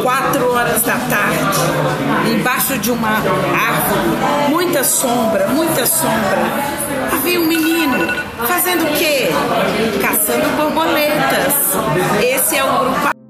quatro horas da tarde, embaixo de uma árvore, muita sombra, muita sombra. Havia um menino fazendo o quê? Caçando borboletas. Esse é o grupo